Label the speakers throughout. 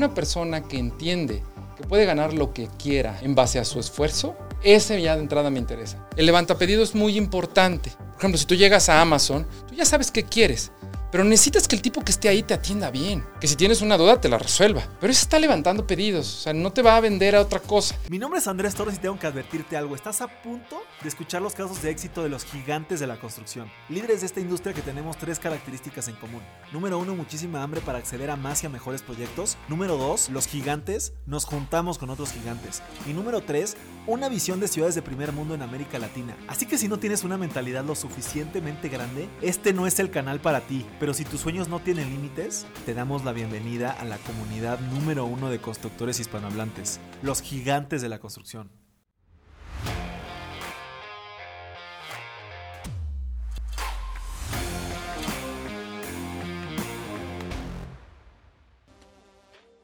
Speaker 1: Una persona que entiende que puede ganar lo que quiera en base a su esfuerzo, ese ya de entrada me interesa. El levantapedido es muy importante. Por ejemplo, si tú llegas a Amazon, tú ya sabes qué quieres. Pero necesitas que el tipo que esté ahí te atienda bien. Que si tienes una duda te la resuelva. Pero ese está levantando pedidos. O sea, no te va a vender a otra cosa.
Speaker 2: Mi nombre es Andrés Torres y tengo que advertirte algo. Estás a punto de escuchar los casos de éxito de los gigantes de la construcción. Líderes de esta industria que tenemos tres características en común. Número uno, muchísima hambre para acceder a más y a mejores proyectos. Número dos, los gigantes nos juntamos con otros gigantes. Y número tres, una visión de ciudades de primer mundo en América Latina. Así que si no tienes una mentalidad lo suficientemente grande, este no es el canal para ti. Pero si tus sueños no tienen límites, te damos la bienvenida a la comunidad número uno de constructores hispanohablantes, los gigantes de la construcción.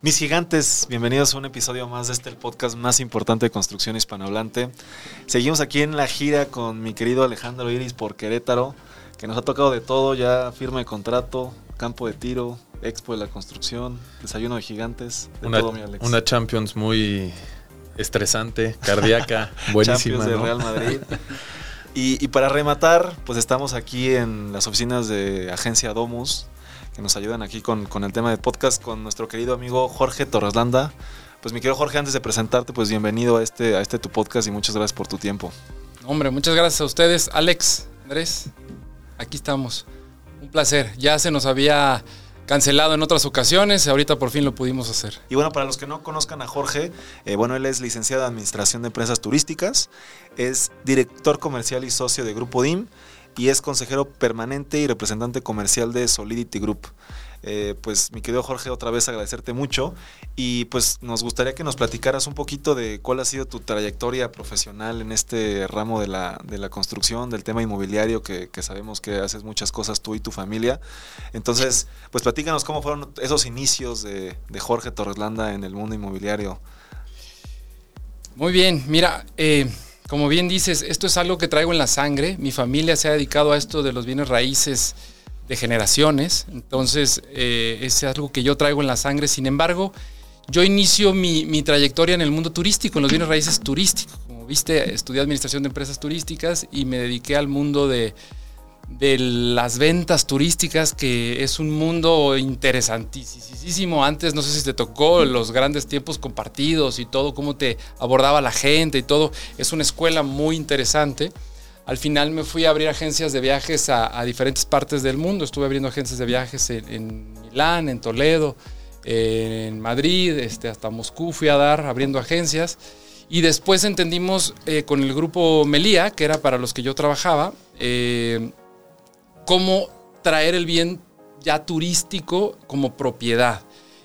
Speaker 2: Mis gigantes, bienvenidos a un episodio más de este el podcast más importante de construcción hispanohablante. Seguimos aquí en la gira con mi querido Alejandro Iris por Querétaro que nos ha tocado de todo, ya firma de contrato, campo de tiro, expo de la construcción, desayuno de gigantes, de
Speaker 3: una,
Speaker 2: todo, mi Alex.
Speaker 3: Una Champions muy estresante, cardíaca, buenísima.
Speaker 2: Champions de
Speaker 3: ¿no?
Speaker 2: Real Madrid. y, y para rematar, pues estamos aquí en las oficinas de Agencia Domus, que nos ayudan aquí con, con el tema de podcast con nuestro querido amigo Jorge Torreslanda. Pues mi querido Jorge, antes de presentarte, pues bienvenido a este, a este tu podcast y muchas gracias por tu tiempo.
Speaker 1: Hombre, muchas gracias a ustedes. Alex, Andrés, aquí estamos. Un placer. Ya se nos había cancelado en otras ocasiones, ahorita por fin lo pudimos hacer.
Speaker 2: Y bueno, para los que no conozcan a Jorge, eh, bueno, él es licenciado en Administración de Empresas Turísticas, es director comercial y socio de Grupo DIM y es consejero permanente y representante comercial de Solidity Group. Eh, pues mi querido Jorge, otra vez agradecerte mucho y pues nos gustaría que nos platicaras un poquito de cuál ha sido tu trayectoria profesional en este ramo de la, de la construcción, del tema inmobiliario, que, que sabemos que haces muchas cosas tú y tu familia. Entonces, pues platícanos cómo fueron esos inicios de, de Jorge Torreslanda en el mundo inmobiliario.
Speaker 1: Muy bien, mira, eh, como bien dices, esto es algo que traigo en la sangre. Mi familia se ha dedicado a esto de los bienes raíces de generaciones, entonces eh, es algo que yo traigo en la sangre. Sin embargo, yo inicio mi, mi, trayectoria en el mundo turístico, en los bienes raíces turísticos. Como viste, estudié administración de empresas turísticas y me dediqué al mundo de, de las ventas turísticas, que es un mundo interesantísimo. Antes, no sé si te tocó los grandes tiempos compartidos y todo, cómo te abordaba la gente y todo. Es una escuela muy interesante. Al final me fui a abrir agencias de viajes a, diferentes partes del mundo. Estuve abriendo agencias de viajes en, en Milán, en Toledo, en Madrid, este, hasta Moscú fui a dar abriendo agencias. Y después entendimos eh, con el grupo Melía, que era para los que yo trabajaba, eh, cómo traer el bien ya turístico como propiedad.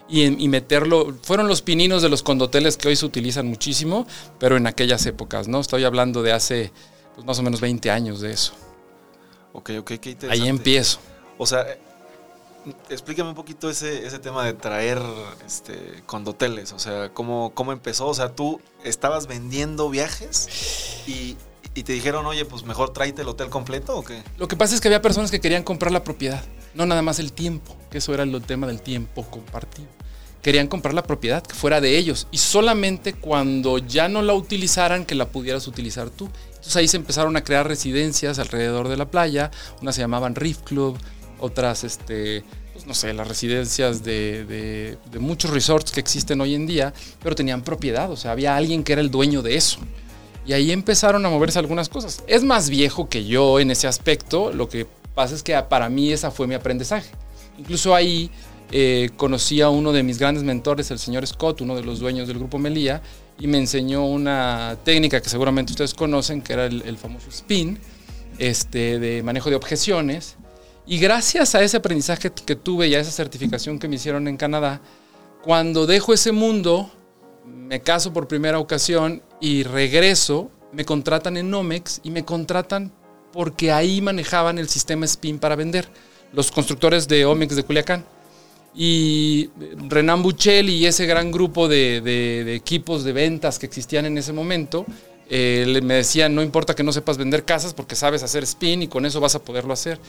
Speaker 1: Y, y, meterlo, fueron los pininos de los condoteles que hoy se utilizan muchísimo, pero en aquellas épocas, ¿no? Estoy hablando de hace pues, más o menos 20 años de eso.
Speaker 2: Ok, ok, qué interesante.
Speaker 1: Ahí empiezo.
Speaker 2: O sea, explícame un poquito ese, ese tema de traer este, condoteles, o sea, ¿cómo, ¿cómo empezó? O sea, tú estabas vendiendo viajes y, y te dijeron, oye, pues mejor tráete el hotel completo o qué?
Speaker 1: Lo que pasa es que había personas que querían comprar la propiedad, no nada más el tiempo, que eso era el tema del tiempo compartido. Querían comprar la propiedad que fuera de ellos y solamente cuando ya no la utilizaran que la pudieras utilizar tú. Entonces ahí se empezaron a crear residencias alrededor de la playa, unas se llamaban Reef Club, otras, este, pues no sé, las residencias de, de, de muchos resorts que existen hoy en día, pero tenían propiedad, o sea, había alguien que era el dueño de eso. Y ahí empezaron a moverse algunas cosas. Es más viejo que yo en ese aspecto, lo que pasa es que para mí esa fue mi aprendizaje. Incluso ahí eh, conocí a uno de mis grandes mentores, el señor Scott, uno de los dueños del grupo Melía, y me enseñó una técnica que seguramente ustedes conocen, que era el, el famoso spin, este, de manejo de objeciones. Y gracias a ese aprendizaje que tuve y a esa certificación que me hicieron en Canadá, cuando dejo ese mundo, me caso por primera ocasión y regreso, me contratan en Nomex y me contratan porque ahí manejaban el sistema SPIN para vender, los constructores de Omex de Culiacán. Y Renan Buchel y ese gran grupo de, equipos de ventas que existían en ese momento, eh, me decían, no importa que no sepas vender casas porque sabes hacer SPIN y con eso vas a poderlo hacer.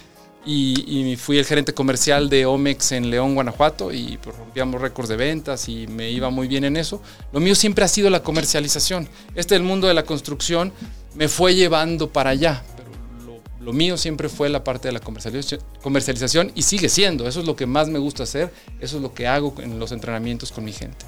Speaker 1: y, fui el gerente comercial de Omex en León, Guanajuato, y pues, rompíamos récords de ventas y me iba muy bien en eso. Lo mío siempre ha sido la comercialización. Este el mundo de la construcción me fue llevando para allá, lo, mío siempre fue la parte de la comercialización y sigue siendo. Eso es lo que más me gusta hacer, eso es lo que hago en los entrenamientos con mi gente.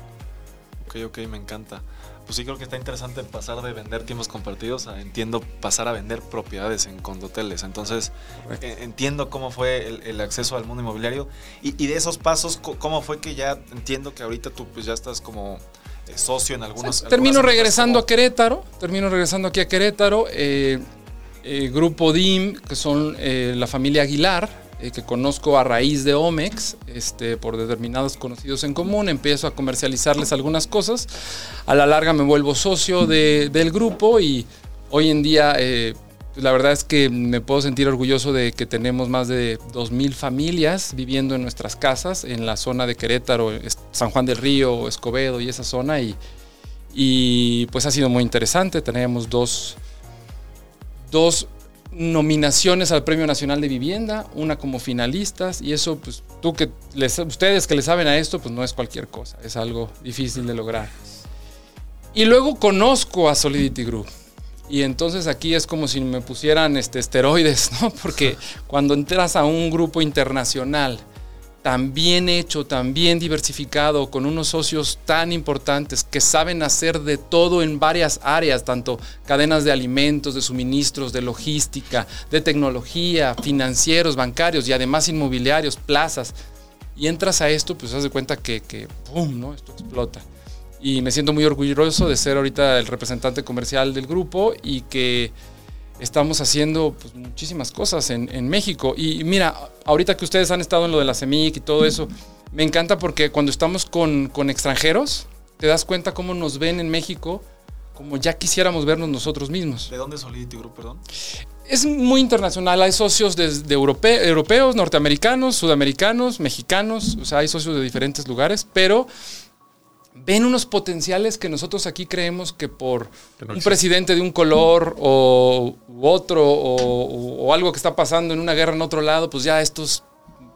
Speaker 2: Ok, ok, me encanta pues sí creo que está interesante pasar de vender tiempos compartidos a, entiendo, pasar a vender propiedades en condoteles. Entonces, entiendo cómo fue el, acceso al mundo inmobiliario y, de esos pasos, cómo fue que ya entiendo que ahorita tú pues ya estás como eh, socio en algunos...
Speaker 1: termino regresando a Querétaro, termino regresando aquí a Querétaro. Eh, grupo DIM, que son la familia Aguilar, eh, que conozco a raíz de Omex, este, por determinados conocidos en común, empiezo a comercializarles algunas cosas. A la larga me vuelvo socio del grupo y hoy en día eh, la verdad es que me puedo sentir orgulloso de que tenemos más de 2.000 familias viviendo en nuestras casas en la zona de Querétaro, San Juan del Río, Escobedo y esa zona y, y pues ha sido muy interesante. Tenemos dos, dos nominaciones al Premio Nacional de Vivienda, una como finalistas, y eso, pues tú que les, ustedes que le saben a esto, pues no es cualquier cosa, es algo difícil de lograr. Y luego conozco a Solidity Group. Y entonces aquí es como si me pusieran este, esteroides, ¿no? Porque cuando entras a un grupo internacional, tan bien hecho, tan bien diversificado, con unos socios tan importantes que saben hacer de todo en varias áreas, tanto cadenas de alimentos, de suministros, de logística, de tecnología, financieros, bancarios y además inmobiliarios, plazas. Y entras a esto, pues te das cuenta que, que ¡pum! ¿no? Esto explota. Y me siento muy orgulloso de ser ahorita el representante comercial del grupo y que estamos haciendo pues, muchísimas cosas en, México. Y mira, ahorita que ustedes han estado en lo de la CEMIC y todo eso, me encanta porque cuando estamos con, extranjeros, te das cuenta cómo nos ven en México como ya quisiéramos vernos nosotros mismos.
Speaker 2: ¿De dónde es Solidity Group, perdón?
Speaker 1: Es muy internacional, hay socios de, europeos, norteamericanos, sudamericanos, mexicanos, o sea, hay socios de diferentes lugares, pero ven unos potenciales que nosotros aquí creemos que por un presidente de un color o otro o, algo que está pasando en una guerra en otro lado, pues ya estos,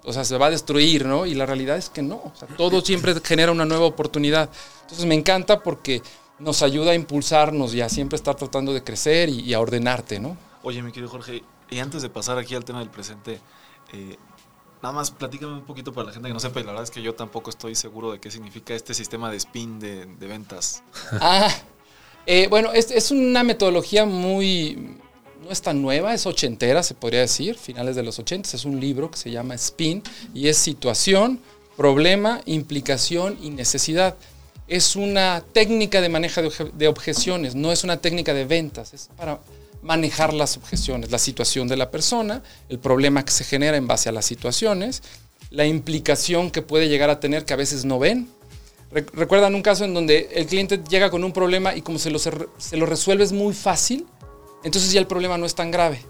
Speaker 1: o sea, se va a destruir, ¿no? Y la realidad es que no, o sea, todo siempre genera una nueva oportunidad. Entonces me encanta porque nos ayuda a impulsarnos y a siempre estar tratando de crecer y, a ordenarte, ¿no?
Speaker 2: Oye, mi querido Jorge, y antes de pasar aquí al tema del presente, eh, Nada más platícame un poquito para la gente que no sepa, y la verdad es que yo tampoco estoy seguro de qué significa este sistema de spin de, ventas.
Speaker 1: Ah, eh, bueno, es, una metodología muy, no es tan nueva, es ochentera, se podría decir, finales de los ochentas, es un libro que se llama Spin y es situación, problema, implicación y necesidad. Es una técnica de manejo de objeciones, no es una técnica de ventas, es para manejar las objeciones, la situación de la persona, el problema que se genera en base a las situaciones, la implicación que puede llegar a tener que a veces no ven. Recuerdan un caso en donde el cliente llega con un problema y como se lo, se lo resuelves muy fácil, entonces ya el problema no es tan grave.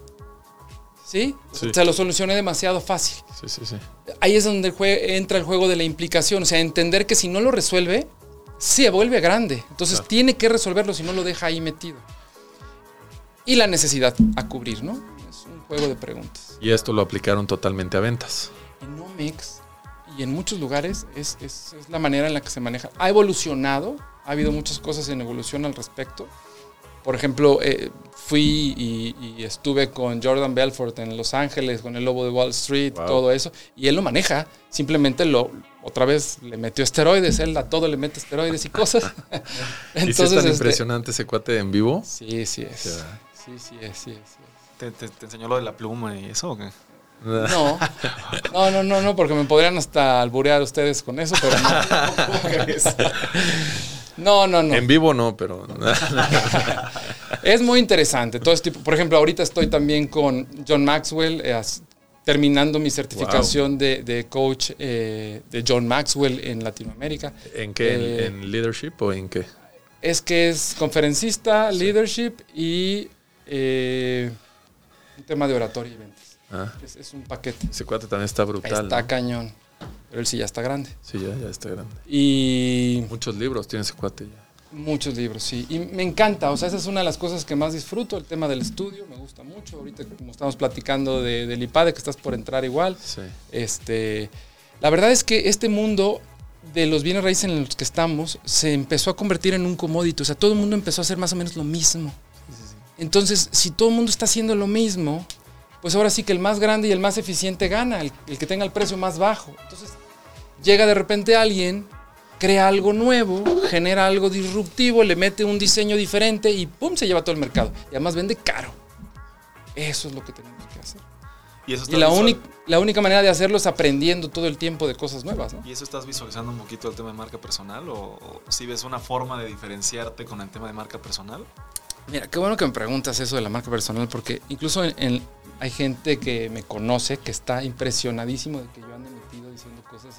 Speaker 1: ¿Sí? Se lo solucioné demasiado fácil.
Speaker 3: Sí, sí, sí.
Speaker 1: Ahí es donde entra el juego de la implicación, o sea, entender que si no lo resuelve, se vuelve grande. Entonces tiene que resolverlo si no lo deja ahí metido y la necesidad a cubrir, ¿no? Es un juego de preguntas.
Speaker 3: Y esto lo aplicaron totalmente a ventas.
Speaker 1: En Omex y en muchos lugares es, la manera en la que se maneja. Ha evolucionado, ha habido muchas cosas en evolución al respecto. Por ejemplo, eh, fui y, estuve con Jordan Belfort en Los Ángeles, con el Lobo de Wall Street, todo eso, y él lo maneja. Simplemente lo, otra vez le metió esteroides, él a todo le mete esteroides y cosas.
Speaker 3: Entonces, ¿Y es tan este, impresionante ese cuate en vivo?
Speaker 1: Sí, sí es. Sí, sí, sí,
Speaker 2: ¿Te, enseñó lo de la pluma y eso o qué?
Speaker 1: No, no, no, no, no, porque me podrían hasta alburear ustedes con eso, pero no. No, no, no.
Speaker 3: En vivo no, pero.
Speaker 1: es muy interesante. Todo este tipo. Por ejemplo, ahorita estoy también con John Maxwell, eh, terminando mi certificación de, coach eh, de John Maxwell en Latinoamérica.
Speaker 3: ¿En qué? ¿En, eh, leadership o en qué?
Speaker 1: Es que es conferencista, leadership y eh, un tema de oratoria y ventas. Ah. Es, un paquete.
Speaker 3: Ese cuate también está brutal.
Speaker 1: Está cañón. Pero él sí ya está grande.
Speaker 3: Sí, ya, ya está grande.
Speaker 1: Y.
Speaker 3: Muchos libros tiene ese cuate ya.
Speaker 1: Muchos libros, sí. Y me encanta, o sea, esa es una de las cosas que más disfruto, el tema del estudio, me gusta mucho. Ahorita, como estamos platicando de, del IPADE, que estás por entrar igual.
Speaker 3: Sí.
Speaker 1: Este, la verdad es que este mundo de los bienes raíces en los que estamos se empezó a convertir en un commodity. O sea, todo el mundo empezó a hacer más o menos lo mismo. Entonces, si todo el mundo está haciendo lo mismo, pues ahora sí que el más grande y el más eficiente gana, el, el que tenga el precio más bajo. Entonces, llega de repente alguien crea algo nuevo, genera algo disruptivo, le mete un diseño diferente y ¡pum! se lleva todo el mercado. Y además vende caro. Eso es lo que tenemos que hacer.
Speaker 2: Y, eso
Speaker 1: Y la, única la única manera de hacerlo es aprendiendo todo el tiempo de cosas nuevas, ¿no?
Speaker 2: ¿Y eso estás visualizando un poquito el tema de marca personal? ¿O, o si ves una forma de diferenciarte con el tema de marca personal?
Speaker 1: Mira, qué bueno que me preguntas eso de la marca personal, porque incluso hay gente que me conoce que está impresionadísimo de que yo ande metido diciendo cosas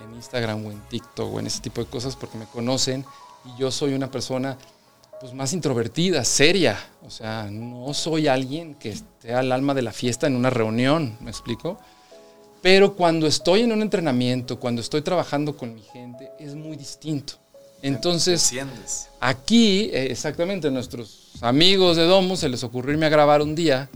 Speaker 1: en, en Instagram o en TikTok o en ese tipo de cosas, porque me conocen y yo soy una persona pues más introvertida, seria. O sea, no soy alguien que esté al alma de la fiesta en una reunión, ¿me explico? Pero cuando estoy en un entrenamiento, cuando estoy trabajando con mi gente, es muy distinto. Entonces. Aquí, eh, exactamente, nuestros amigos de Domus se les ocurrió irme a grabar un día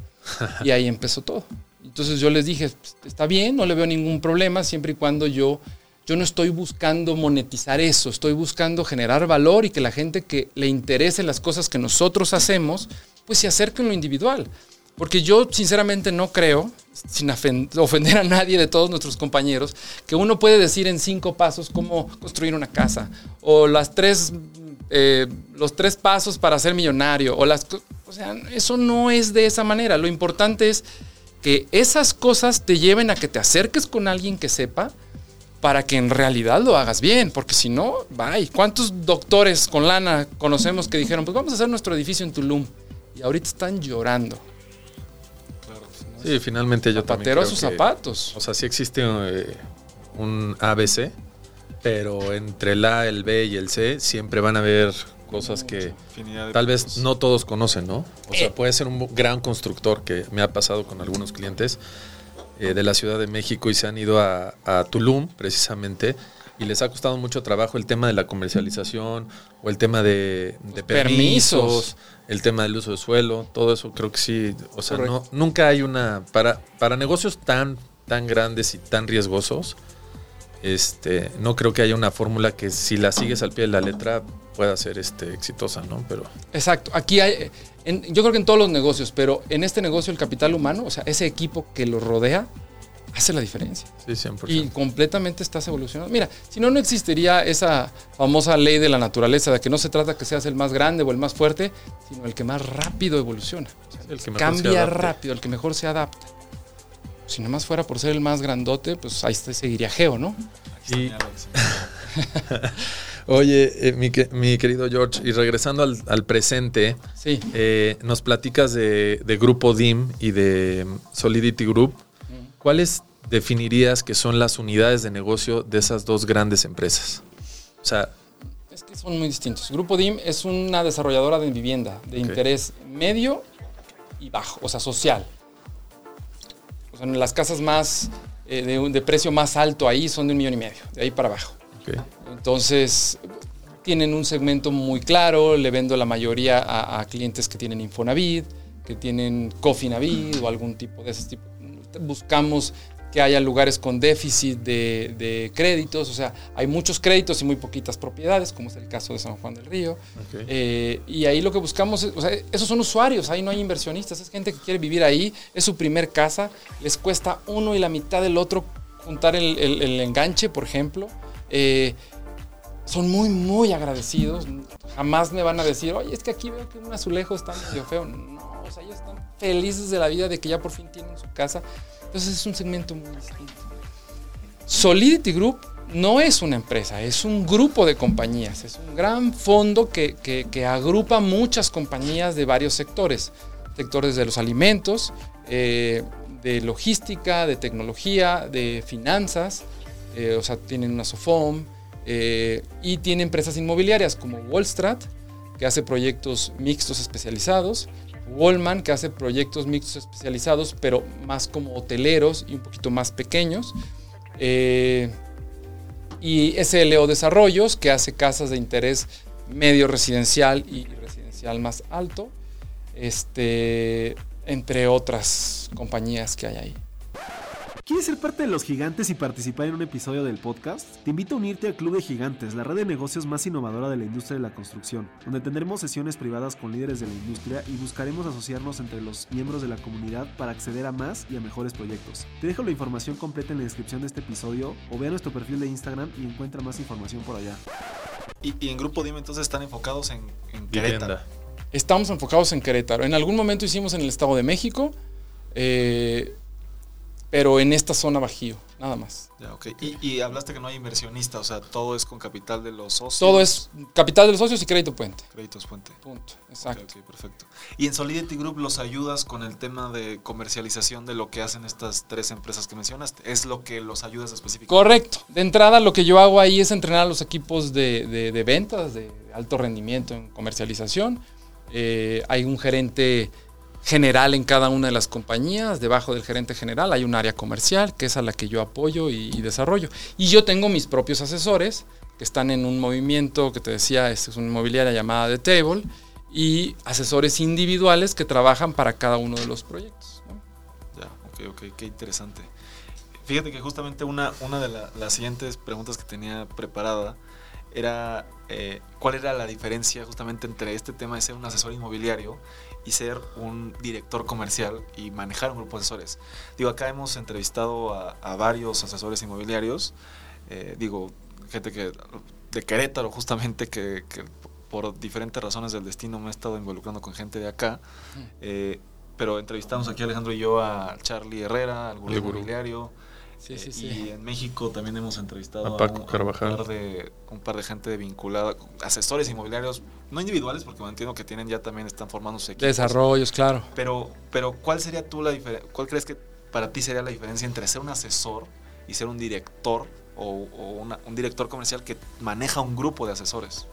Speaker 1: y ahí empezó todo. Entonces yo les dije, "Pues, está bien, no le veo ningún problema, siempre y cuando yo, yo no estoy buscando monetizar eso, estoy buscando generar valor y que la gente que le interese las cosas que nosotros hacemos, pues se acerque en lo individual. Porque yo sinceramente no creo, sin ofen- ofender a nadie de todos nuestros compañeros, que uno puede decir en cinco pasos cómo construir una casa, o las tres, eh, los tres pasos para ser millonario, o las, o sea, eso no es de esa manera. Lo importante es que esas cosas te lleven a que te acerques con alguien que sepa para que en realidad lo hagas bien, porque si no, bye. ¿Cuántos doctores con lana conocemos que dijeron, pues vamos a hacer nuestro edificio en Tulum? Y ahorita están llorando.
Speaker 3: Sí, finalmente yo también
Speaker 1: Zapatero a
Speaker 3: creo
Speaker 1: sus
Speaker 3: que-
Speaker 1: zapatos.
Speaker 3: O sea, sí existe eh, un ABC, pero entre el A, el B y el C siempre van a haber cosas que tal vez no todos conocen, ¿no? O
Speaker 1: Eh.
Speaker 3: sea, puede ser un gran constructor que me ha pasado con algunos clientes eh, de la Ciudad de México y se han ido a, a Tulum precisamente y les ha costado mucho trabajo el tema de la comercialización o el tema de, de
Speaker 1: Permisos.
Speaker 3: permisos, el tema del uso de suelo, todo eso creo que sí, o sea, no, nunca hay una para para negocios tan tan grandes y tan riesgosos. Este, no creo que haya una fórmula que si la sigues al pie de la letra pueda ser este, exitosa, ¿no? Pero
Speaker 1: Exacto. Aquí hay, en- yo creo que en todos los negocios, pero en este negocio el capital humano, o sea, ese equipo que lo rodea, hace la diferencia.
Speaker 3: sí, 100%.
Speaker 1: Y completamente estás evolucionando. Mira, si no, no existiría esa famosa ley de la naturaleza de que no se trata que seas el más grande o el más fuerte, sino el que más rápido evoluciona. O sea,
Speaker 3: el que mejor se
Speaker 1: cambia rápido, el que mejor se adapta. Si nomás fuera por ser el más grandote, pues ahí te seguiría Geo, ¿no?
Speaker 2: Aquí
Speaker 3: Y-
Speaker 2: está.
Speaker 3: Oye, eh, mi, mi querido George, y regresando al, al presente,
Speaker 1: Sí.
Speaker 3: eh, nos platicas de, de Grupo DIM y de Solidity Group. ¿Cuáles definirías que son las unidades de negocio de esas dos grandes empresas? O sea,
Speaker 1: Es que son muy distintos. Grupo DIM es una desarrolladora de vivienda de interés medio y bajo, o sea, social. O sea, las casas más eh, de, precio más alto ahí son de un millón y medio, de ahí para abajo. Entonces, tienen un segmento muy claro, le vendo la mayoría a, a clientes que tienen Infonavit, que tienen Cofinavit o algún tipo de ese tipo. Buscamos que haya lugares con déficit de, de créditos, o sea, hay muchos créditos y muy poquitas propiedades, como es el caso de San Juan del Río. Eh, y ahí lo que buscamos, es, o sea, esos son usuarios, ahí no hay inversionistas, es gente que quiere vivir ahí, es su primer casa, les cuesta uno y la mitad del otro juntar el, el- el enganche, por ejemplo. Eh, son muy, muy agradecidos. Jamás me van a decir, oye, es que aquí veo que un azulejo está medio feo. No, o sea, ellos están felices de la vida de que ya por fin tienen su casa. Entonces es un segmento muy distinto. Solidity Group no es una empresa, es un grupo de compañías, es un gran fondo que, que- agrupa muchas compañías de varios sectores, sectores de los alimentos, eh, de logística, de tecnología, de finanzas, eh, o sea, tienen una Sofom, eh, y tiene empresas inmobiliarias como Wallstrat, que hace proyectos mixtos especializados, Wallman, que hace proyectos mixtos especializados, pero más como hoteleros y un poquito más pequeños. Eh, y SLO Desarrollos, que hace casas de interés medio residencial y residencial más alto, este, entre otras compañías que hay ahí.
Speaker 4: ¿Quieres ser parte de los gigantes y participar en un episodio del podcast? Te invito a unirte al Club de Gigantes, la red de negocios más innovadora de la industria de la construcción, donde tendremos sesiones privadas con líderes de la industria y buscaremos asociarnos entre los miembros de la comunidad para acceder a más y a mejores proyectos. Te dejo la información completa en la descripción de este episodio o ve a nuestro perfil de Instagram y encuentra más información por allá.
Speaker 2: Y, y en Grupo DIM entonces están enfocados en, en. Querétaro.
Speaker 1: Estamos enfocados en Querétaro. En algún momento hicimos en el Estado de México, eh, pero en esta zona bajío, nada más.
Speaker 2: Ya, ok. Y, y hablaste que no hay inversionista, o sea, todo es con capital de los socios.
Speaker 1: Todo es capital de los socios y crédito puente.
Speaker 2: Créditos Puente.
Speaker 1: Punto. Exacto.
Speaker 2: ok, perfecto. Y en Solidity Group los ayudas con el tema de comercialización de lo que hacen estas tres empresas que mencionaste. Es lo que los ayudas específicamente.
Speaker 1: Correcto. De entrada, lo que yo hago ahí es entrenar a los equipos de, de- de ventas de alto rendimiento en comercialización. Eh, hay un gerente general en cada una de las compañías. Debajo del gerente general hay un área comercial, que es a la que yo apoyo y, desarrollo. Y yo tengo mis propios asesores, que están en un movimiento que te decía, es una inmobiliaria llamada The Table, y asesores individuales que trabajan para cada uno de los proyectos.
Speaker 2: Ya, ok, ok, qué interesante. Fíjate que justamente una, una de la- las siguientes preguntas que tenía preparada era eh, cuál era la diferencia justamente entre este tema de ser un asesor inmobiliario y ser un director comercial y manejar un grupo de asesores. Digo, acá hemos entrevistado a, a varios asesores inmobiliarios, eh, digo, gente que de Querétaro justamente que, que por diferentes razones del destino me he estado involucrando con gente de acá. Eh, pero entrevistamos aquí Alejandro y yo a Charlie Herrera, al gurú
Speaker 3: gurú.
Speaker 2: Inmobiliario.
Speaker 1: Sí,
Speaker 2: eh,
Speaker 1: sí, sí.
Speaker 2: Y en México también hemos entrevistado
Speaker 3: A Paco
Speaker 2: un,
Speaker 3: Carvajal.
Speaker 2: un par de un par de gente vinculada, asesores inmobiliarios, no individuales, porque me entiendo que tienen ya también están formando sus equipos.
Speaker 1: Desarrollos, claro.
Speaker 2: Pero, pero ¿cuál sería tú la diferencia? ¿Cuál crees que para ti sería la diferencia entre ser un asesor y ser un director o, o una- un director comercial que maneja un grupo de asesores?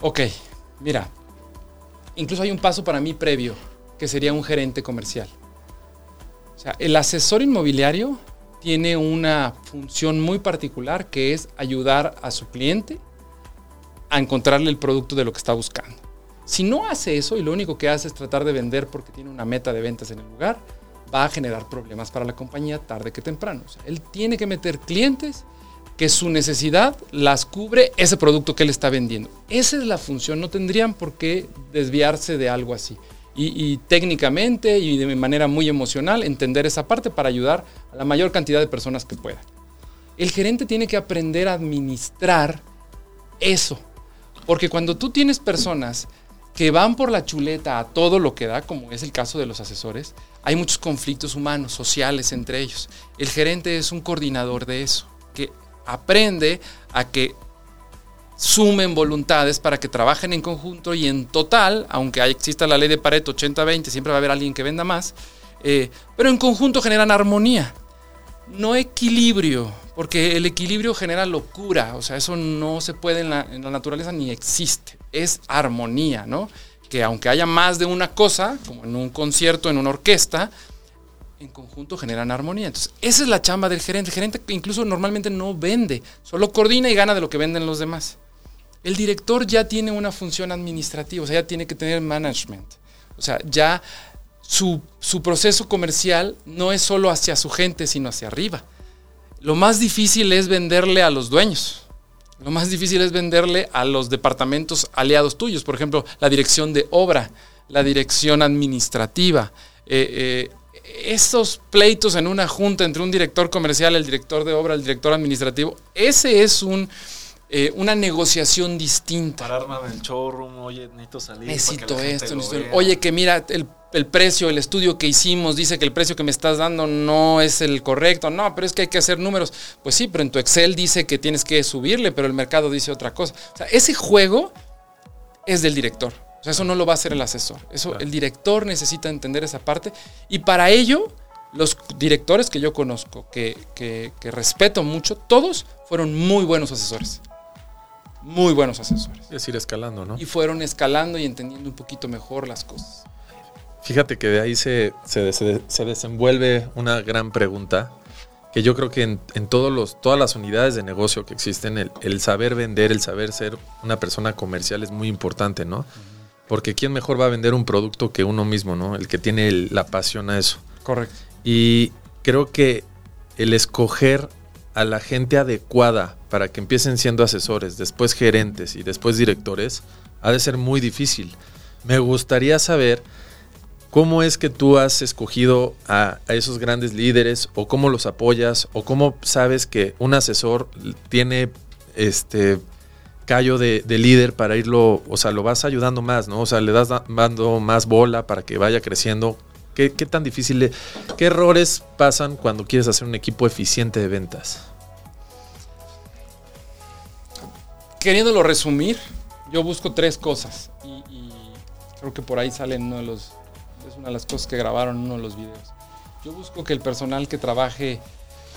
Speaker 1: Ok, mira, incluso hay un paso para mí previo, que sería un gerente comercial. El asesor inmobiliario tiene una función muy particular que es ayudar a su cliente a encontrarle el producto de lo que está buscando. Si no hace eso y lo único que hace es tratar de vender porque tiene una meta de ventas en el lugar, va a generar problemas para la compañía tarde que temprano. Él tiene que meter clientes que su necesidad las cubre ese producto que él está vendiendo. Esa es la función, no tendrían por qué desviarse de algo así. Y, técnicamente y de manera muy emocional entender esa parte para ayudar a la mayor cantidad de personas que pueda. El gerente tiene que aprender a administrar eso. Porque cuando tú tienes personas que van por la chuleta a todo lo que da, como es el caso de los asesores, hay muchos conflictos humanos, sociales entre ellos. El gerente es un coordinador de eso, que aprende a que sumen voluntades para que trabajen en conjunto y en total, aunque exista la ley de Pareto 80-20, siempre va a haber alguien que venda más, eh, pero en conjunto generan armonía, no equilibrio, porque el equilibrio genera locura, o sea, eso no se puede en la naturaleza ni existe, es armonía, ¿no? Que aunque haya más de una cosa, como en un concierto, en una orquesta, en conjunto generan armonía. Entonces, esa es la chamba del gerente. El gerente incluso normalmente no vende, solo coordina y gana de lo que venden los demás. El director ya tiene una función administrativa, o sea, ya tiene que tener management. O sea, ya su, su proceso comercial no es solo hacia su gente, sino hacia arriba. Lo más difícil es venderle a los dueños. Lo más difícil es venderle a los departamentos aliados tuyos, por ejemplo, la dirección de obra, la dirección administrativa. Eh, eh, esos pleitos en una junta entre un director comercial, el director de obra, el director administrativo, ese es un, eh, una negociación distinta.
Speaker 2: Pararme en el showroom, oye, necesito salir.
Speaker 1: Necesito esto, necesito-
Speaker 2: vea.
Speaker 1: Oye, que mira, el, el precio, el estudio que hicimos dice que el precio que me estás dando no es el correcto. No, pero es que hay que hacer números. Pues sí, pero en tu Excel dice que tienes que subirle, pero el mercado dice otra cosa. O sea, ese juego es del director. O sea, eso no lo va a hacer el asesor. Eso,
Speaker 3: Claro.
Speaker 1: el director necesita entender esa parte. Y para ello, los directores que yo conozco, que, que- que respeto mucho, todos fueron muy buenos asesores. Muy buenos asesores.
Speaker 3: Es ir escalando, ¿no?
Speaker 1: Y fueron escalando y entendiendo un poquito mejor las cosas.
Speaker 3: Fíjate que de ahí se, se, se- se desenvuelve una gran pregunta que yo creo que en, en todos los, todas las unidades de negocio que existen, el, el saber vender, el saber ser una persona comercial es muy importante, ¿no? Porque ¿quién mejor va a vender un producto que uno mismo, ¿no? El que tiene el- la pasión a eso.
Speaker 1: Correcto.
Speaker 3: Y creo que el escoger a la gente adecuada para que empiecen siendo asesores, después gerentes y después directores, ha de ser muy difícil. Me gustaría saber cómo es que tú has escogido a, a esos grandes líderes o cómo los apoyas o cómo sabes que un asesor tiene este callo de, de líder para irlo, o sea, lo vas ayudando más, ¿no? O sea, le das da- dando más bola para que vaya creciendo. ¿Qué, tan difícil, es? qué errores pasan cuando quieres hacer un equipo eficiente de ventas?
Speaker 1: Queriéndolo resumir, yo busco tres cosas. Y, y creo que por ahí salen uno de los. Es una de las cosas que grabaron uno de los videos. Yo busco que el personal que trabaje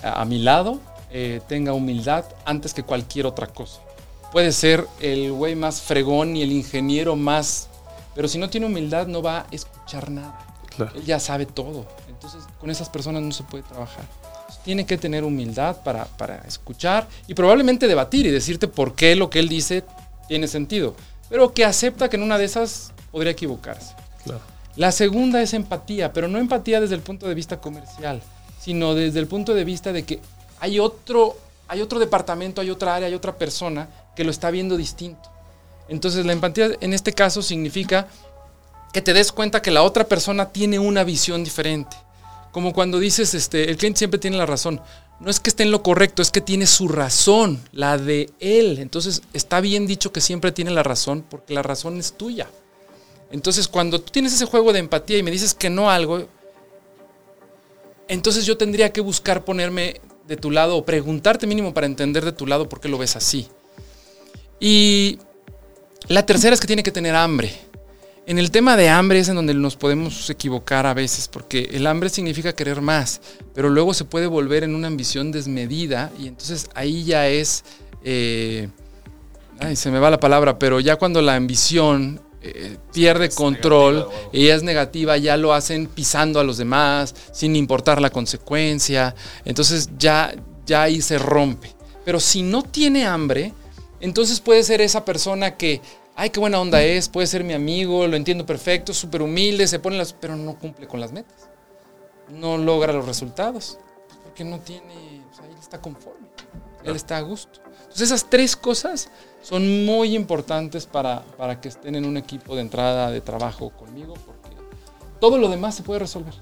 Speaker 1: a, a mi lado eh, tenga humildad antes que cualquier otra cosa. Puede ser el güey más fregón y el ingeniero más. Pero si no tiene humildad, no va a escuchar nada.
Speaker 3: Claro.
Speaker 1: Él ya sabe todo. Entonces, con esas personas no se puede trabajar. Entonces, tiene que tener humildad para, para escuchar y probablemente debatir y decirte por qué lo que él dice tiene sentido. Pero que acepta que en una de esas podría equivocarse.
Speaker 3: Claro.
Speaker 1: La segunda es empatía, pero no empatía desde el punto de vista comercial, sino desde el punto de vista de que hay otro, hay otro departamento, hay otra área, hay otra persona que lo está viendo distinto. Entonces la empatía en este caso significa que te des cuenta que la otra persona tiene una visión diferente. Como cuando dices, este, el cliente siempre tiene la razón. No es que esté en lo correcto, es que tiene su razón, la de él. Entonces está bien dicho que siempre tiene la razón porque la razón es tuya. Entonces cuando tú tienes ese juego de empatía y me dices que no algo, entonces yo tendría que buscar ponerme de tu lado o preguntarte mínimo para entender de tu lado por qué lo ves así. Y la tercera es que tiene que tener hambre. En el tema de hambre es en donde nos podemos equivocar a veces, porque el hambre significa querer más, pero luego se puede volver en una ambición desmedida y entonces ahí ya es, eh, ay, se me va la palabra, pero ya cuando la ambición eh, pierde control
Speaker 2: negativa
Speaker 1: y es negativa, ya lo hacen pisando a los demás, sin importar la consecuencia, entonces ya, ya ahí se rompe. Pero si no tiene hambre, entonces puede ser esa persona que, ay, qué buena onda es, puede ser mi amigo, lo entiendo perfecto, súper humilde, se pone las, pero no cumple con las metas. No logra los resultados. Porque no tiene, o sea, él está conforme, él está a gusto. Entonces esas tres cosas son muy importantes para, para que estén en un equipo de entrada de trabajo conmigo, porque todo lo demás se puede resolver.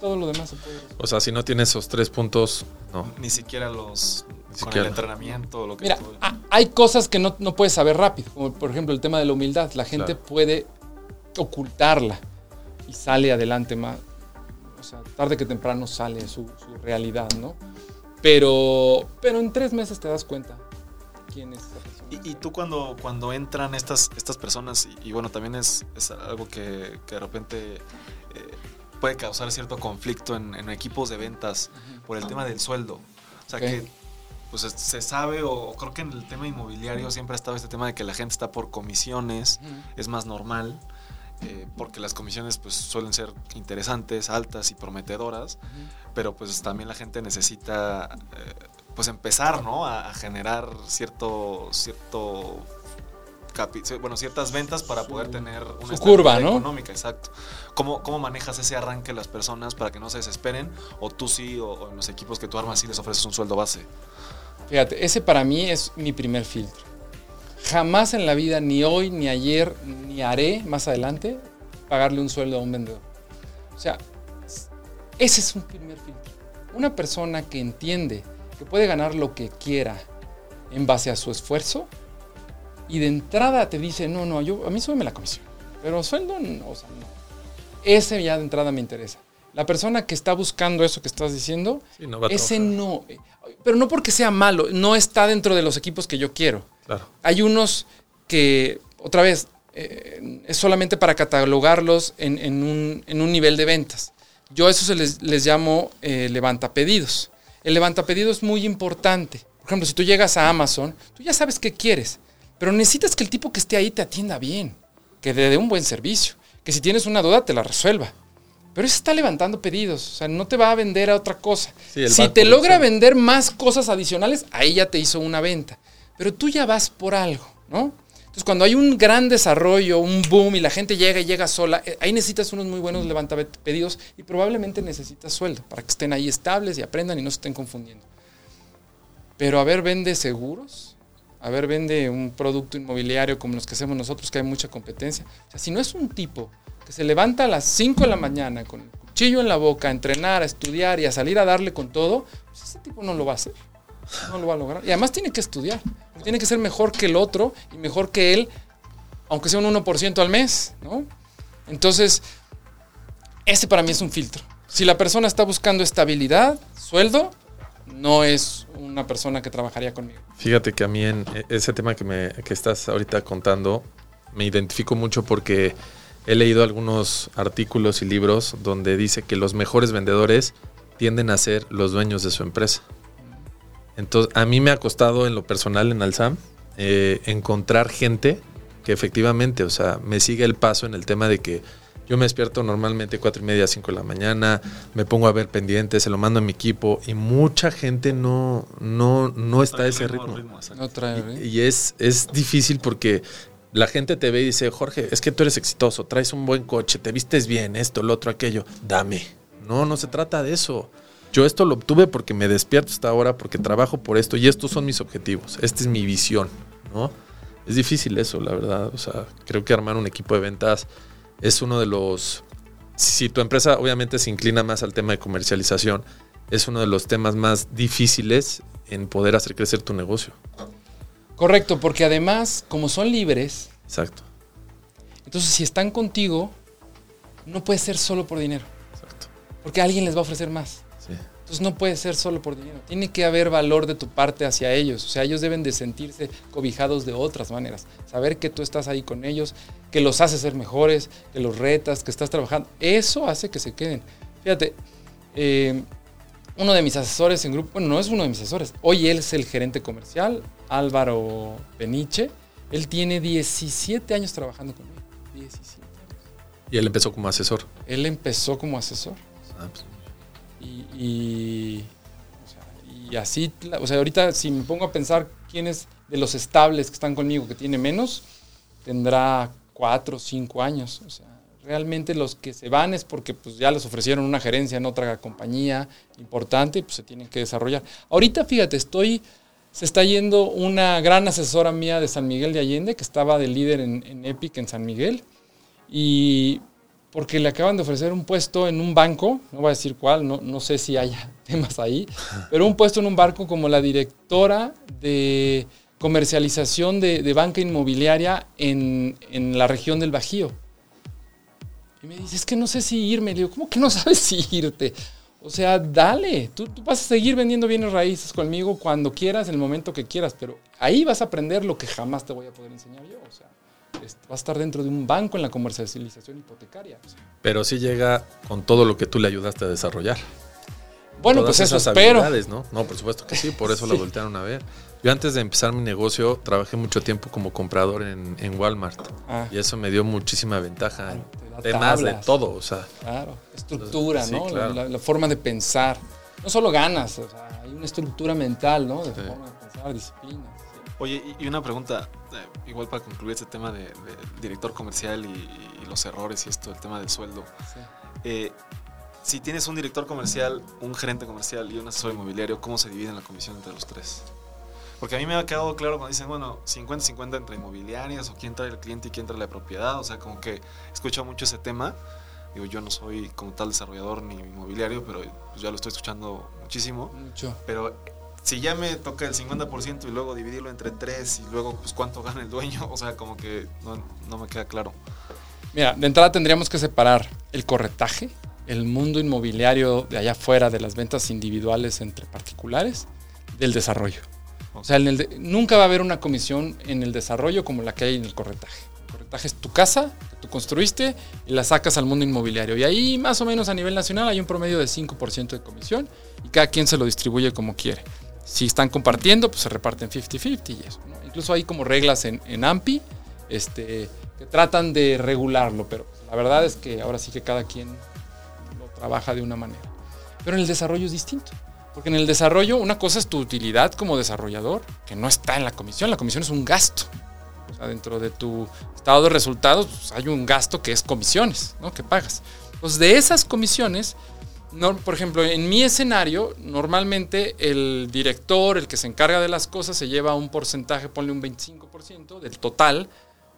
Speaker 1: Todo lo demás se puede resolver.
Speaker 3: O sea, si no tienes esos tres puntos, no.
Speaker 2: Ni siquiera los.
Speaker 3: Ni
Speaker 2: con
Speaker 3: siquiera.
Speaker 2: el entrenamiento, lo que
Speaker 1: Mira, hay cosas que no, no puedes saber rápido, como por ejemplo el tema de la humildad. La gente
Speaker 3: Claro.
Speaker 1: puede ocultarla y sale adelante más. O sea, tarde que temprano sale su, su realidad, ¿no? Pero, pero en tres meses te das cuenta quién es.
Speaker 2: Y, y tú cuando, cuando entran estas, estas personas, y, y bueno, también es, es algo que, que de repente eh, puede causar cierto conflicto en, en equipos de ventas por el tema del sueldo. O sea que pues es- se sabe, o creo que en el tema inmobiliario siempre ha estado este tema de que la gente está por comisiones, es más normal. eh, porque las comisiones pues suelen ser interesantes, altas y prometedoras, pero pues también la gente necesita eh, pues empezar, ¿no? A, a generar cierto, cierto, bueno, ciertas ventas para poder tener una
Speaker 1: su curva, ¿no?
Speaker 2: económica, exacto. ¿Cómo, ¿Cómo manejas ese arranque de las personas para que no se desesperen? O tú sí, o, o en los equipos que tú armas sí les ofreces un sueldo base.
Speaker 1: Fíjate, ese para mí es mi primer filtro. Jamás en la vida, ni hoy, ni ayer, ni haré más adelante, pagarle un sueldo a un vendedor. O sea, ese es un primer filtro. Una persona que entiende que puede ganar lo que quiera en base a su esfuerzo y de entrada te dice, no, no, yo, a mí súbeme la comisión, pero sueldo, no, o sea, no. Ese ya de entrada me interesa. La persona que está buscando eso que estás diciendo,
Speaker 3: Sí, no
Speaker 1: ese no. eh, Pero no porque sea malo, no está dentro de los equipos que yo quiero.
Speaker 3: Claro.
Speaker 1: Hay unos que, otra vez, eh, es solamente para catalogarlos en, en un, en un nivel de ventas. Yo a eso se les, les llamo eh, levantapedidos. El levantapedidos es muy importante. Por ejemplo, si tú llegas a Amazon, tú ya sabes qué quieres, pero necesitas que el tipo que esté ahí te atienda bien, que te dé un buen servicio, que si tienes una duda te la resuelva. Pero eso está levantando pedidos, o sea, no te va a vender a otra cosa.
Speaker 3: Sí,
Speaker 1: si te logra vender más cosas adicionales, ahí ya te hizo una venta. Pero tú ya vas por algo, ¿no? Entonces, cuando hay un gran desarrollo, un boom y la gente llega y llega sola, eh, ahí necesitas unos muy buenos levantapedidos y probablemente necesitas sueldo para que estén ahí estables y aprendan y no se estén confundiendo. Pero a ver, vende seguros, a ver, vende un producto inmobiliario como los que hacemos nosotros, que hay mucha competencia. O sea, si no es un tipo que se levanta a las 5 de la mañana con el cuchillo en la boca a entrenar, a estudiar y a salir a darle con todo, pues ese tipo no lo va a hacer. No lo va a lograr. Y además tiene que estudiar. Tiene que ser mejor que el otro y mejor que él, aunque sea un 1% al mes, ¿no? Entonces, ese para mí es un filtro. Si la persona está buscando estabilidad, sueldo, no es una persona que trabajaría conmigo.
Speaker 3: Fíjate que a mí en e- ese tema que, me, que estás ahorita contando, me identifico mucho porque he leído algunos artículos y libros donde dice que los mejores vendedores tienden a ser los dueños de su empresa. Entonces, a mí me ha costado en lo personal en Alsam eh, encontrar gente que efectivamente, o sea, me sigue el paso en el tema de que yo me despierto normalmente cuatro y media, cinco de la mañana, me pongo a ver pendientes, se lo mando a mi equipo y mucha gente no, no, no está a ese ritmo.
Speaker 1: No trae,
Speaker 3: Y, y es, es difícil porque la gente te ve y dice, Jorge, es que tú eres exitoso, traes un buen coche, te vistes bien, esto, lo otro, aquello, dame. No, no se trata de eso. Yo esto lo obtuve porque me despierto hasta ahora, porque trabajo por esto y estos son mis objetivos, esta es mi visión, ¿no? Es difícil eso, la verdad. O sea, creo que armar un equipo de ventas es uno de los... Si tu empresa obviamente se inclina más al tema de comercialización, es uno de los temas más difíciles en poder hacer crecer tu negocio.
Speaker 1: Correcto, porque además, como son libres,
Speaker 3: Exacto,
Speaker 1: entonces si están contigo, no puede ser solo por dinero,
Speaker 3: exacto.
Speaker 1: porque alguien les va a ofrecer más. Entonces no puede ser solo por dinero. Tiene que haber valor de tu parte hacia ellos. O sea, ellos deben de sentirse cobijados de otras maneras. Saber que tú estás ahí con ellos, que los haces ser mejores, que los retas, que estás trabajando. Eso hace que se queden. Fíjate, eh, uno de mis asesores en grupo, bueno, no es uno de mis asesores. Hoy él es el gerente comercial, Álvaro Peniche. Él tiene 17 años trabajando conmigo. 17 años.
Speaker 3: Y él empezó como asesor.
Speaker 1: Él empezó como asesor.
Speaker 3: Ah, pues,
Speaker 1: Y, así, o sea, ahorita si me pongo a pensar quién es de los estables que están conmigo que tiene menos, tendrá cuatro o cinco años. O sea, realmente los que se van es porque pues, ya les ofrecieron una gerencia en otra compañía importante y pues se tienen que desarrollar. Ahorita, fíjate, estoy, se está yendo una gran asesora mía de San Miguel de Allende, que estaba de líder en, en Epic en San Miguel, y porque le acaban de ofrecer un puesto en un banco, no voy a decir cuál, no, no sé si haya temas ahí, pero un puesto en un banco como la directora de comercialización de, de banca inmobiliaria en, en la región del Bajío. Y me dice, es que no sé si irme. Le digo, ¿cómo que no sabes si irte? O sea, dale, tú, tú vas a seguir vendiendo bienes raíces conmigo cuando quieras, en el momento que quieras, pero ahí vas a aprender lo que jamás te voy a poder enseñar yo. O sea, vas a estar dentro de un banco en la comercialización hipotecaria. O sea,
Speaker 3: Pero sí llega con todo lo que tú le ayudaste a desarrollar.
Speaker 1: bueno,
Speaker 3: Todas
Speaker 1: pues eso
Speaker 3: esas
Speaker 1: espero.
Speaker 3: habilidades, ¿no? No, por supuesto que sí, por eso la
Speaker 1: Sí.
Speaker 3: voltearon a ver. Yo antes de empezar mi negocio trabajé mucho tiempo como comprador en, en Walmart
Speaker 1: Ah.
Speaker 3: y eso me dio muchísima ventaja en temas de todo, o sea,
Speaker 1: Claro, estructura, ¿no? La-
Speaker 3: claro.
Speaker 1: La, la forma de pensar. No solo ganas, o sea, hay una estructura mental, ¿no? De
Speaker 3: Sí.
Speaker 1: forma de pensar, disciplina.
Speaker 2: Oye, y- una pregunta, eh, igual para concluir este tema de, de director comercial y, y los errores y esto, el tema del sueldo.
Speaker 1: Sí.
Speaker 2: Eh, si tienes un director comercial, un gerente comercial y un asesor inmobiliario, ¿cómo se divide la comisión entre los tres? Porque a mí me ha quedado claro cuando dicen, bueno, 50-50 entre inmobiliarias o quién trae el cliente y quién trae la propiedad. O sea, como que escucho mucho ese tema. Digo, yo no soy como tal desarrollador ni inmobiliario, pero ya lo estoy escuchando muchísimo.
Speaker 1: Mucho.
Speaker 2: Pero si ya me toca el 50% y luego dividirlo entre tres y luego pues cuánto gana el dueño, o sea, como que no, no me queda claro.
Speaker 1: Mira, de entrada tendríamos que separar el corretaje, el mundo inmobiliario de allá afuera de las ventas individuales entre particulares, del desarrollo. O sea, nunca va a haber una comisión en el desarrollo como la que hay en el corretaje. El corretaje es tu casa que tú construiste y la sacas al mundo inmobiliario. Y ahí más o menos a nivel nacional hay un promedio de 5% de comisión y cada quien se lo distribuye como quiere. Si están compartiendo, pues se reparten 50-50 y eso. Incluso hay como reglas en, en AMPI este, que tratan de regularlo, pero la verdad es que ahora sí que cada quien trabaja de una manera. Pero en el desarrollo es distinto. Porque en el desarrollo una cosa es tu utilidad como desarrollador, que no está en la comisión. La comisión es un gasto. O sea, dentro de tu estado de resultados pues, hay un gasto que es comisiones, ¿no? Que pagas. Entonces, de esas comisiones, por ejemplo, en mi escenario, normalmente el director, el que se encarga de las cosas, se lleva un porcentaje, ponle un 25% del total,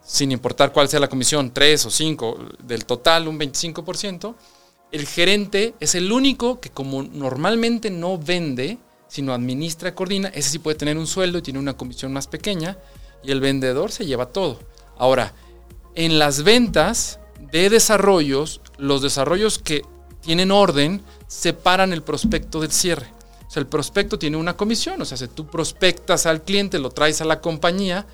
Speaker 1: sin importar cuál sea la comisión, 3 o 5, del total un 25%. El gerente es el único que como normalmente no vende, sino administra, coordina, ese sí puede tener un sueldo y tiene una comisión más pequeña, y el vendedor se lleva todo. Ahora, en las ventas de desarrollos, los desarrollos que tienen orden separan el prospecto del cierre. O sea, el prospecto tiene una comisión, o sea, si tú prospectas al cliente, lo traes a la compañía,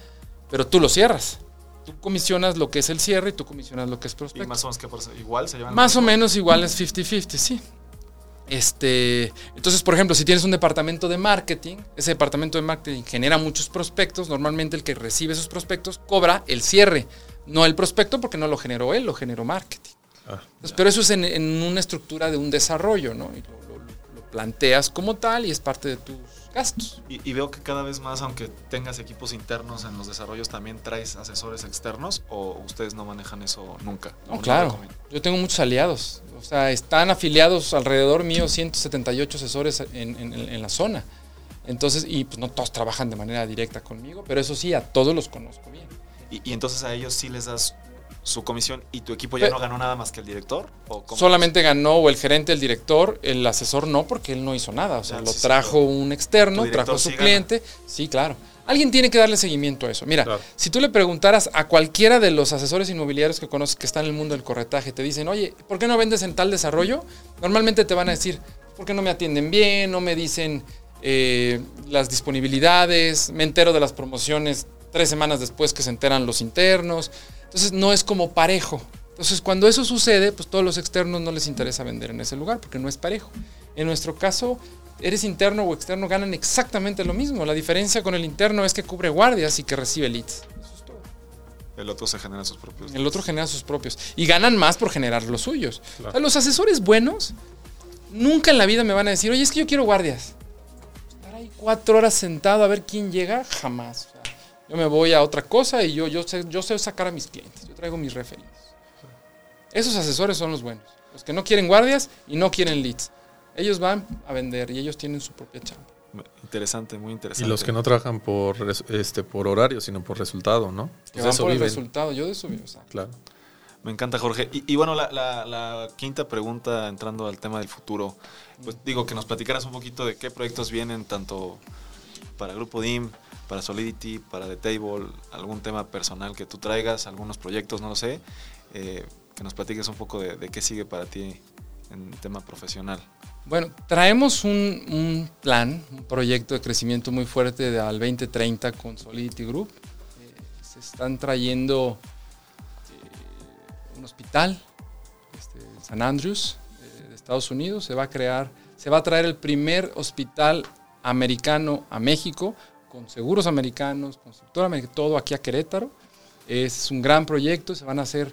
Speaker 1: pero tú lo cierras tú comisionas lo que es el cierre y tú comisionas lo que es prospecto.
Speaker 2: ¿Y más o menos que igual se llevan?
Speaker 1: Más o menos igual es 50-50, sí. Este, entonces, por ejemplo, si tienes un departamento de marketing, ese departamento de marketing genera muchos prospectos, normalmente el que recibe esos prospectos cobra el cierre, no el prospecto porque no lo generó él, lo generó marketing. Ah, pero eso es en, una estructura de un desarrollo, ¿no? Y lo, lo planteas como tal y es parte de tus gastos.
Speaker 2: Y, veo que cada vez más, aunque tengas equipos internos en los desarrollos, también traes asesores externos o ustedes no manejan eso nunca.
Speaker 1: No, claro. Yo tengo muchos aliados. O sea, están afiliados alrededor mío 178 asesores en, la zona. Entonces, y pues no todos trabajan de manera directa conmigo, pero eso sí, a todos los conozco bien.
Speaker 2: Y, y entonces a ellos sí les das su comisión y tu equipo ya no ganó nada más que el director?
Speaker 1: solamente ganó o el gerente, el director, el asesor no, porque él no hizo nada. O sea, lo trajo un externo, trajo a su cliente. Sí, claro. Alguien tiene que darle seguimiento a eso. Mira, si tú le preguntaras a cualquiera de los asesores inmobiliarios que conoces que están en el mundo del corretaje, te dicen, oye, ¿por qué no vendes en tal desarrollo? Normalmente te van a decir, ¿por qué no me atienden bien? No me dicen eh, las disponibilidades, me entero de las promociones tres semanas después que se enteran los internos. Entonces no es como parejo. Entonces cuando eso sucede, pues todos los externos no les interesa vender en ese lugar porque no es parejo. En nuestro caso, eres interno o externo, ganan exactamente lo mismo. La diferencia con el interno es que cubre guardias y que recibe leads. Eso es todo.
Speaker 2: El otro se genera sus propios.
Speaker 1: El otro genera sus propios. Y ganan más por generar los suyos. los asesores buenos nunca en la vida me van a decir, oye, es que yo quiero guardias. Estar ahí cuatro horas sentado a ver quién llega, jamás. Yo me voy a otra cosa y yo, yo, sé, yo sé sacar a mis clientes. Yo traigo mis referidos. Esos asesores son los buenos. Los que no quieren guardias y no quieren leads. Ellos van a vender y ellos tienen su propia chamba.
Speaker 2: Interesante, muy interesante.
Speaker 3: Y los que no trabajan por este por horario, sino por resultado, ¿no?
Speaker 1: Que van por el resultado. Yo de eso vivo.
Speaker 3: Claro.
Speaker 2: Me encanta, Jorge. Y, bueno, la, la, quinta pregunta, entrando al tema del futuro, pues digo que nos platicaras un poquito de qué proyectos vienen, tanto para Grupo DIM, para Solidity, para The Table, algún tema personal que tú traigas, algunos proyectos, no lo sé, eh, que nos platiques un poco de, qué sigue para ti en tema profesional.
Speaker 1: Bueno, traemos un, plan, un proyecto de crecimiento muy fuerte al 2030 con Solidity Group. Eh, se están trayendo eh, un hospital, este, San Andrews, de Estados Unidos. Se va a crear, se va a traer el primer hospital americano a México con seguros americanos, constructora americana, todo aquí a Querétaro. Es un gran proyecto, se van a hacer,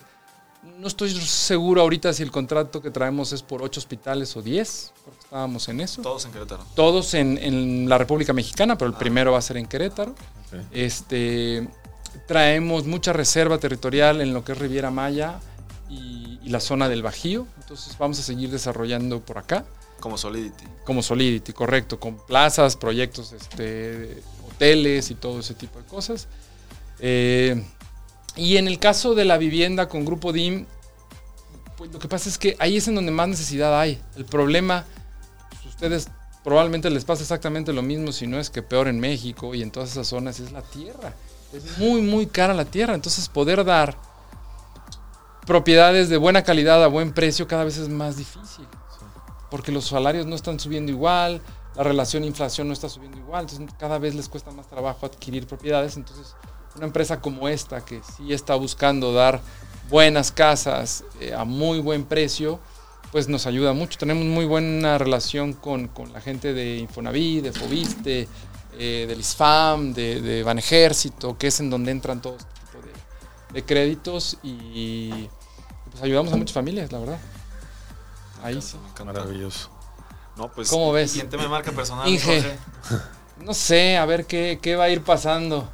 Speaker 1: no estoy seguro ahorita si el contrato que traemos es por ocho hospitales o diez, porque estábamos en eso.
Speaker 2: Todos en Querétaro.
Speaker 1: Todos en, la República Mexicana, pero el ah. primero va a ser en Querétaro. Este, traemos mucha reserva territorial en lo que es Riviera Maya y, y la zona del Bajío, entonces vamos a seguir desarrollando por acá.
Speaker 2: Como Solidity.
Speaker 1: Como Solidity, correcto, con plazas, proyectos este, hoteles y todo ese tipo de cosas. Eh, y en el caso de la vivienda con Grupo DIM, pues lo que pasa es que ahí es en donde más necesidad hay. El problema, pues ustedes probablemente les pasa exactamente lo mismo, si no es que peor en México y en todas esas zonas, es la tierra. Es muy, muy cara la tierra. Entonces poder dar propiedades de buena calidad a buen precio cada vez es más difícil. Porque los salarios no están subiendo igual, la relación inflación no está subiendo igual, entonces cada vez les cuesta más trabajo adquirir propiedades, entonces una empresa como esta que sí está buscando dar buenas casas eh, a muy buen precio, pues nos ayuda mucho. Tenemos muy buena relación con, la gente de Infonavit, de Fobiste, eh, del ISFAM, de, de Ban Ejército, que es en donde entran todo este tipo de, créditos y pues ayudamos a muchas familias, la verdad. Ahí sí.
Speaker 3: Maravilloso.
Speaker 2: No, pues,
Speaker 1: ¿Cómo ves?
Speaker 2: Marca personal,
Speaker 1: Inge.
Speaker 2: Jorge,
Speaker 1: No sé, a ver qué, qué va a ir pasando.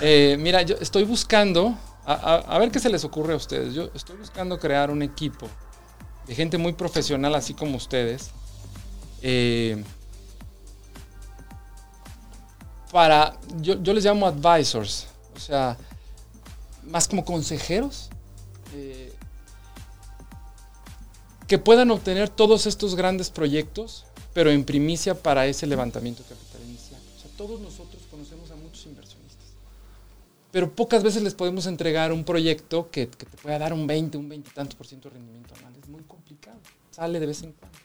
Speaker 1: Eh, mira, yo estoy buscando, a, a- a ver qué se les ocurre a ustedes. Yo estoy buscando crear un equipo de gente muy profesional, así como ustedes, eh, para, yo, yo les llamo advisors, o sea, más como consejeros, eh, que puedan obtener todos estos grandes proyectos, pero en primicia para ese levantamiento capital inicial. O sea, todos nosotros conocemos a muchos inversionistas, pero pocas veces les podemos entregar un proyecto que, que te pueda dar un 20, un 20 y tantos por ciento de rendimiento anual. Es muy complicado, sale de vez en cuando.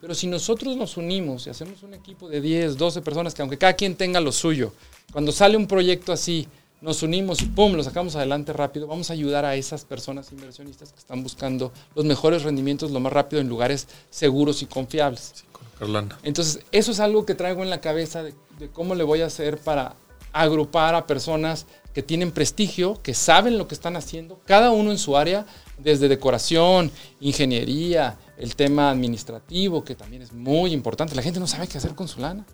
Speaker 1: Pero si nosotros nos unimos y hacemos un equipo de 10, 12 personas, que aunque cada quien tenga lo suyo, cuando sale un proyecto así, nos unimos y pum, lo sacamos adelante rápido, vamos a ayudar a esas personas inversionistas que están buscando los mejores rendimientos lo más rápido en lugares seguros y confiables.
Speaker 3: Colocar lana.
Speaker 1: Entonces, eso es algo que traigo en la cabeza de, de cómo le voy a hacer para agrupar a personas que tienen prestigio, que saben lo que están haciendo, cada uno en su área, desde decoración, ingeniería, el tema administrativo, que también es muy importante. La gente no sabe qué hacer con su lana.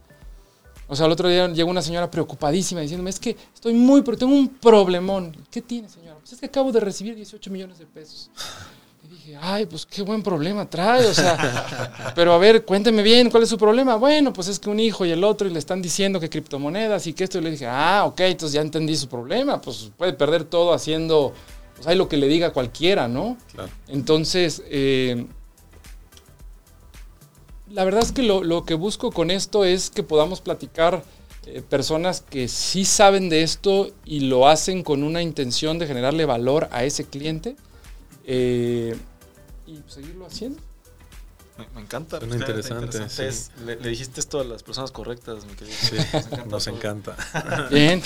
Speaker 1: O sea, el otro día llegó una señora preocupadísima diciéndome, es que estoy muy, pero tengo un problemón. ¿Qué tiene, señora? Pues es que acabo de recibir 18 millones de pesos. Y dije, ay, pues qué buen problema trae, o sea, pero a ver, cuénteme bien, ¿cuál es su problema? Bueno, pues es que un hijo y el otro y le están diciendo que criptomonedas y que esto, y le dije, ah, ok, entonces ya entendí su problema, pues puede perder todo haciendo, pues hay lo que le diga cualquiera, ¿no?
Speaker 3: Claro.
Speaker 1: Entonces, eh, la verdad es que lo, lo que busco con esto es que podamos platicar eh, personas que sí saben de esto y lo hacen con una intención de generarle valor a ese cliente eh, y seguirlo haciendo.
Speaker 2: Me, me encanta.
Speaker 3: Suena interesante, sí.
Speaker 2: Es- le, le dijiste esto a las personas correctas, mi querido.
Speaker 3: Sí, nos encanta.
Speaker 1: Bien.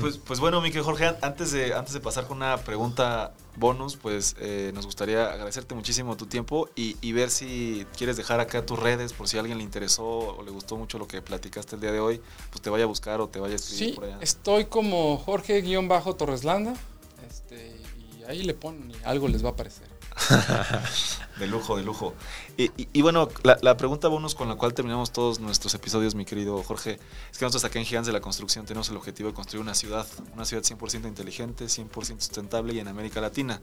Speaker 2: Pues, pues bueno, mi querido Jorge, an- antes de, antes de pasar con una pregunta bonus, pues eh, nos gustaría agradecerte muchísimo tu tiempo y, y ver si quieres dejar acá tus redes por si a alguien le interesó o le gustó mucho lo que platicaste el día de hoy, pues te vaya a buscar o te vaya a escribir
Speaker 1: Sí,
Speaker 2: por allá.
Speaker 1: estoy como Jorge-Torreslanda este, y ahí le ponen y algo les va a aparecer.
Speaker 2: De lujo, de lujo. Y, y- y bueno, la, la pregunta bonus con la cual terminamos todos nuestros episodios, mi querido Jorge, es que nosotros acá en Gigantes de la Construcción tenemos el objetivo de construir una ciudad, una ciudad 100% inteligente, 100% sustentable y en América Latina.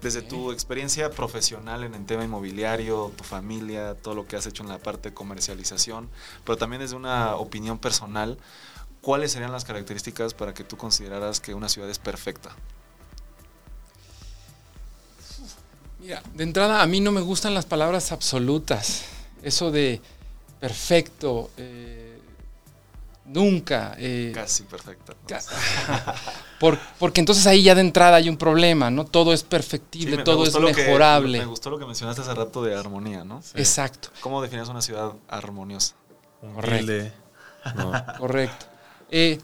Speaker 2: Desde tu experiencia profesional en el tema inmobiliario, tu familia, todo lo que has hecho en la parte de comercialización, pero también desde una opinión personal, ¿cuáles serían las características para que tú consideraras que una ciudad es perfecta?
Speaker 1: Mira, de entrada a mí no me gustan las palabras absolutas. Eso de perfecto, eh, nunca. eh,
Speaker 2: Casi
Speaker 1: ca- por- porque entonces ahí ya de entrada hay un problema, ¿no? Todo es perfectible,
Speaker 2: me
Speaker 1: todo es
Speaker 2: lo que-
Speaker 1: mejorable.
Speaker 2: me gustó lo que mencionaste hace rato de armonía, ¿no?
Speaker 1: Exacto,
Speaker 2: ¿Cómo defines una ciudad armoniosa?
Speaker 3: No.
Speaker 1: correcto. Eh,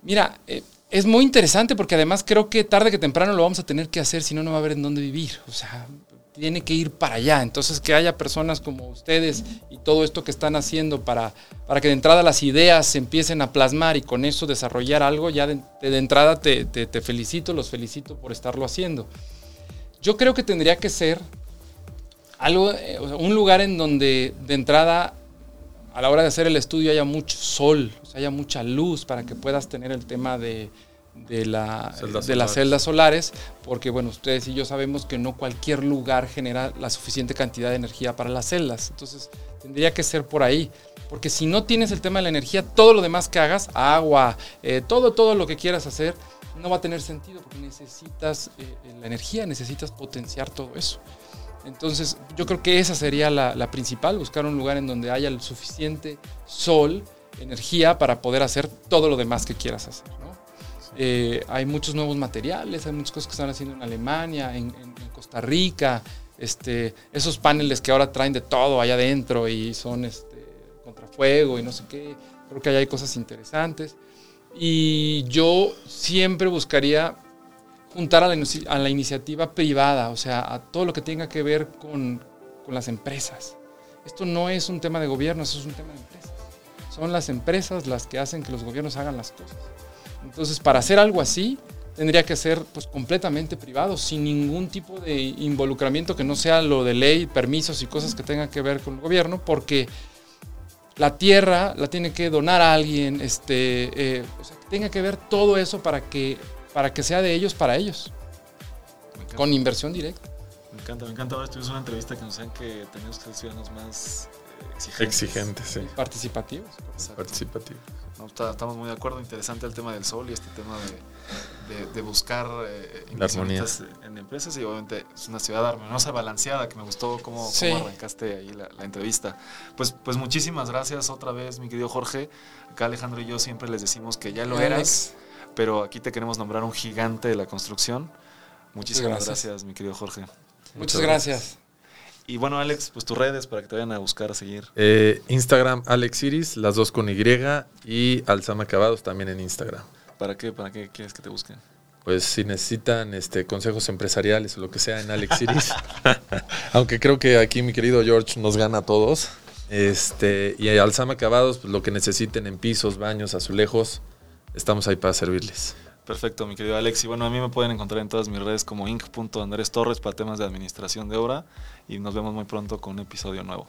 Speaker 1: mira, eh, es muy interesante porque además creo que tarde que temprano lo vamos a tener que hacer, si no, no va a haber en dónde vivir. O sea, tiene que ir para allá. Entonces, que haya personas como ustedes y todo esto que están haciendo para, para que de entrada las ideas se empiecen a plasmar y con eso desarrollar algo, ya de, de entrada te, te- te felicito, los felicito por estarlo haciendo. Yo creo que tendría que ser algo, eh, un lugar en donde de entrada a la hora de hacer el estudio haya mucho sol, sea, haya mucha luz para que puedas tener el tema de, de, la,
Speaker 3: Celdas
Speaker 1: de las celdas solares, porque bueno, ustedes y yo sabemos que no cualquier lugar genera la suficiente cantidad de energía para las celdas, entonces tendría que ser por ahí, porque si no tienes el tema de la energía, todo lo demás que hagas, agua, eh, todo, todo lo que quieras hacer, no va a tener sentido, porque necesitas eh, la energía, necesitas potenciar todo eso. Entonces, yo creo que esa sería la, la principal, buscar un lugar en donde haya el suficiente sol, energía para poder hacer todo lo demás que quieras hacer. ¿no? Eh, hay muchos nuevos materiales, hay muchas cosas que están haciendo en Alemania, en, en- en Costa Rica, este, esos paneles que ahora traen de todo allá adentro y son este, contrafuego y no sé qué. Creo que allá hay cosas interesantes. Y yo siempre buscaría juntar a la, a la iniciativa privada, o sea, a todo lo que tenga que ver con, con las empresas. Esto no es un tema de gobierno, eso es un tema de empresas. Son las empresas las que hacen que los gobiernos hagan las cosas. Entonces, para hacer algo así, tendría que ser pues completamente privado, sin ningún tipo de involucramiento que no sea lo de ley, permisos y cosas que tengan que ver con el gobierno, porque la tierra la tiene que donar a alguien, este, eh, o sea, que tenga que ver todo eso para que, para que sea de ellos para ellos, con inversión directa.
Speaker 2: me encanta. Me encanta. Ahora tuvimos una entrevista que nos decían que tenemos que ser ciudadanos más eh, exigentes.
Speaker 3: Exigente, sí.
Speaker 1: participativos.
Speaker 2: Exacto.
Speaker 3: Participativo.
Speaker 2: No, está- estamos muy de acuerdo. Interesante el tema del sol y este tema de, de- de buscar eh,
Speaker 3: La armonía.
Speaker 2: inversionistas en empresas. Y obviamente es una ciudad armoniosa, balanceada, que me gustó cómo,
Speaker 1: Sí.
Speaker 2: cómo arrancaste ahí la, la entrevista. Pues, pues muchísimas gracias otra vez, mi querido Jorge. Acá Alejandro y yo siempre les decimos que ya lo eras, pero aquí te queremos nombrar un gigante de la construcción. Muchísimas
Speaker 1: gracias.
Speaker 2: gracias, mi querido Jorge.
Speaker 1: Muchas gracias.
Speaker 2: Y bueno, Alex, pues tus redes para que te vayan a buscar, a seguir.
Speaker 3: Eh, Instagram, Alex Iris, las dos con Y, y Alzama Acabados también en Instagram.
Speaker 2: ¿Para qué? ¿Para qué quieres que te busquen?
Speaker 3: Pues si necesitan este, consejos empresariales o lo que sea en Alex Iris. Aunque creo que aquí mi querido George nos gana a todos. Este, y Alzama Acabados, pues lo que necesiten en pisos, baños, azulejos, estamos ahí para servirles.
Speaker 2: Perfecto, mi querido Alex. Y bueno, a mí me pueden encontrar en todas mis redes como inc.andrés Torres para temas de administración de obra. Y nos vemos muy pronto con un episodio nuevo.